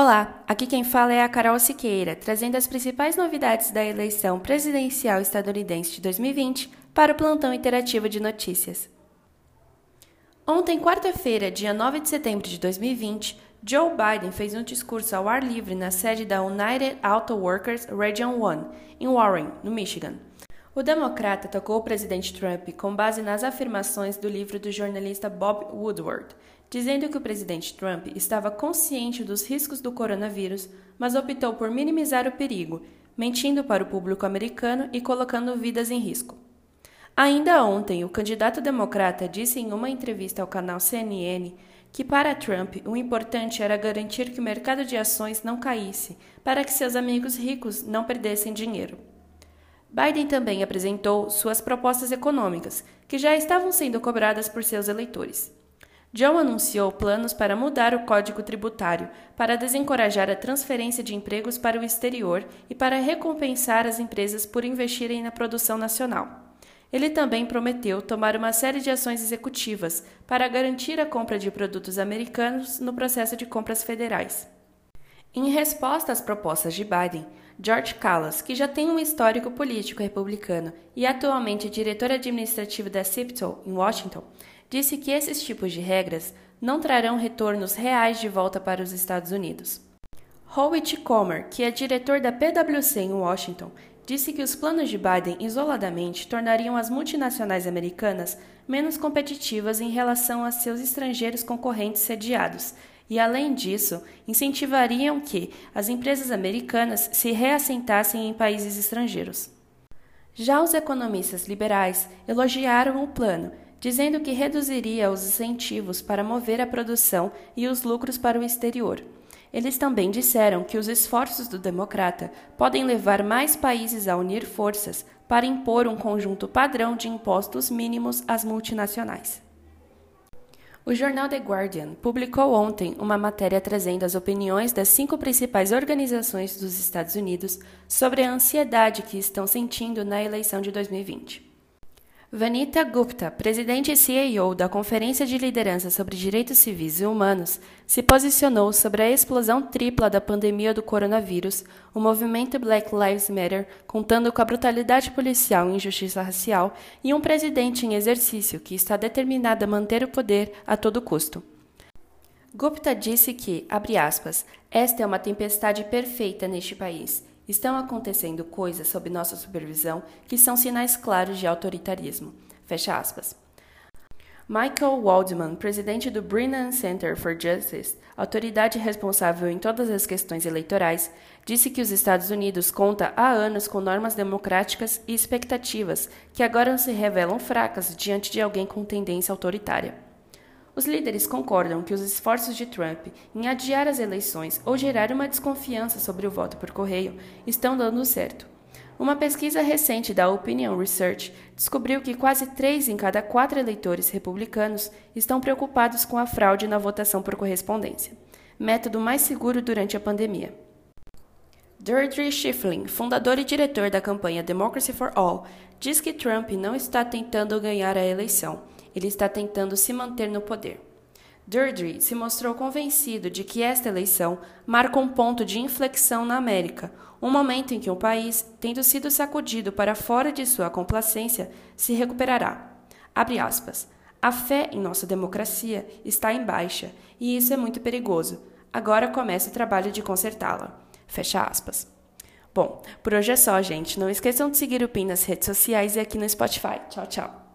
Olá, aqui quem fala é a Carol Siqueira, trazendo as principais novidades da eleição presidencial estadunidense de 2020 para o plantão interativo de notícias. Ontem, quarta-feira, dia 9 de setembro de 2020, Joe Biden fez um discurso ao ar livre na sede da United Auto Workers Region 1, em Warren, no Michigan. O democrata tocou o presidente Trump com base nas afirmações do livro do jornalista Bob Woodward, dizendo que o presidente Trump estava consciente dos riscos do coronavírus, mas optou por minimizar o perigo, mentindo para o público americano e colocando vidas em risco. Ainda ontem, o candidato democrata disse em uma entrevista ao canal CNN que para Trump o importante era garantir que o mercado de ações não caísse, para que seus amigos ricos não perdessem dinheiro. Biden também apresentou suas propostas econômicas, que já estavam sendo cobradas por seus eleitores. John anunciou planos para mudar o código tributário, para desencorajar a transferência de empregos para o exterior e para recompensar as empresas por investirem na produção nacional. Ele também prometeu tomar uma série de ações executivas para garantir a compra de produtos americanos no processo de compras federais. Em resposta às propostas de Biden, George Callas, que já tem um histórico político republicano e atualmente é diretor administrativo da CIPTO em Washington, disse que esses tipos de regras não trarão retornos reais de volta para os Estados Unidos. Howitt Comer, que é diretor da PwC em Washington, disse que os planos de Biden isoladamente tornariam as multinacionais americanas menos competitivas em relação a seus estrangeiros concorrentes sediados e, além disso, incentivariam que as empresas americanas se reassentassem em países estrangeiros. Já os economistas liberais elogiaram o plano, dizendo que reduziria os incentivos para mover a produção e os lucros para o exterior. Eles também disseram que os esforços do democrata podem levar mais países a unir forças para impor um conjunto padrão de impostos mínimos às multinacionais. O jornal The Guardian publicou ontem uma matéria trazendo as opiniões das cinco principais organizações dos Estados Unidos sobre a ansiedade que estão sentindo na eleição de 2020. Vanita Gupta, presidente e CEO da Conferência de Liderança sobre Direitos Civis e Humanos, se posicionou sobre a explosão tripla da pandemia do coronavírus, o movimento Black Lives Matter, contando com a brutalidade policial e injustiça racial, e um presidente em exercício que está determinado a manter o poder a todo custo. Gupta disse que, abre aspas, esta é uma tempestade perfeita neste país Estão acontecendo coisas sob nossa supervisão que são sinais claros de autoritarismo. Fecha aspas. Michael Waldman, presidente do Brennan Center for Justice, autoridade responsável em todas as questões eleitorais, disse que os Estados Unidos conta há anos com normas democráticas e expectativas que agora se revelam fracas diante de alguém com tendência autoritária. Os líderes concordam que os esforços de Trump em adiar as eleições ou gerar uma desconfiança sobre o voto por correio estão dando certo. Uma pesquisa recente da Opinion Research descobriu que quase três em cada quatro eleitores republicanos estão preocupados com a fraude na votação por correspondência, método mais seguro durante a pandemia. Deirdre Schifflin, fundador e diretor da campanha Democracy for All, diz que Trump não está tentando ganhar a eleição ele está tentando se manter no poder. Deirdre se mostrou convencido de que esta eleição marca um ponto de inflexão na América, um momento em que o país, tendo sido sacudido para fora de sua complacência, se recuperará. Abre aspas. A fé em nossa democracia está em baixa e isso é muito perigoso. Agora começa o trabalho de consertá-la. Fecha aspas. Bom, por hoje é só, gente. Não esqueçam de seguir o PIN nas redes sociais e aqui no Spotify. Tchau, tchau.